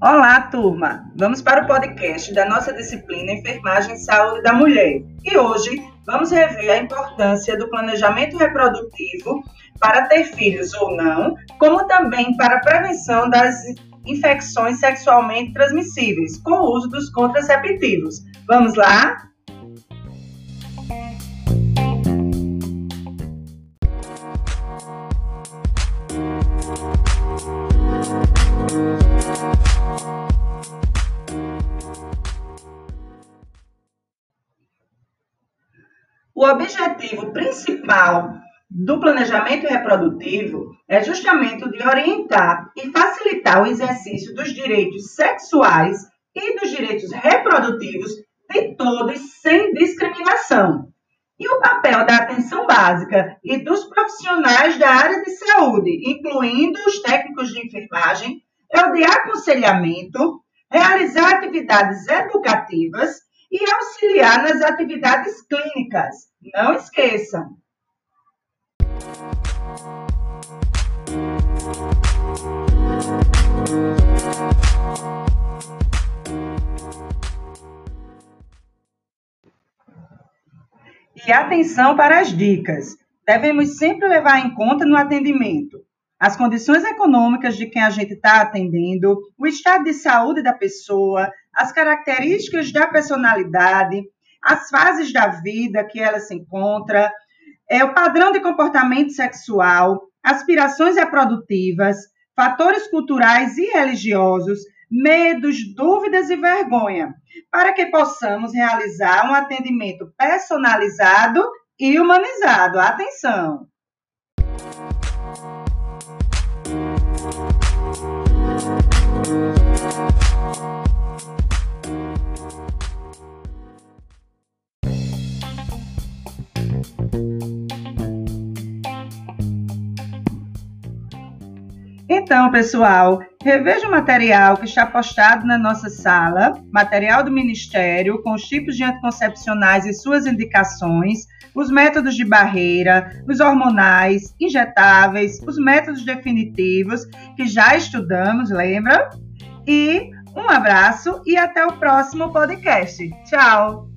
Olá, turma! Vamos para o podcast da nossa disciplina Enfermagem e Saúde da Mulher. E hoje vamos rever a importância do planejamento reprodutivo para ter filhos ou não, como também para a prevenção das infecções sexualmente transmissíveis, com o uso dos contraceptivos. Vamos lá? O objetivo principal do planejamento reprodutivo é justamente o de orientar e facilitar o exercício dos direitos sexuais e dos direitos reprodutivos de todos sem discriminação. E o papel da atenção básica e dos profissionais da área de saúde, incluindo os técnicos de enfermagem, é o de aconselhamento, realizar atividades educativas e auxiliar nas atividades clínicas. Não esqueçam! E atenção para as dicas. Devemos sempre levar em conta no atendimento as condições econômicas de quem a gente está atendendo, o estado de saúde da pessoa, as características da personalidade, as fases da vida que ela se encontra, é, o padrão de comportamento sexual, aspirações reprodutivas, fatores culturais e religiosos, medos, dúvidas e vergonha, para que possamos realizar um atendimento personalizado e humanizado. Atenção! Então, pessoal, reveja o material que está postado na nossa sala, material do Ministério, com os tipos de anticoncepcionais e suas indicações, os métodos de barreira, os hormonais, injetáveis, os métodos definitivos, que já estudamos, lembra? E um abraço e até o próximo podcast. Tchau!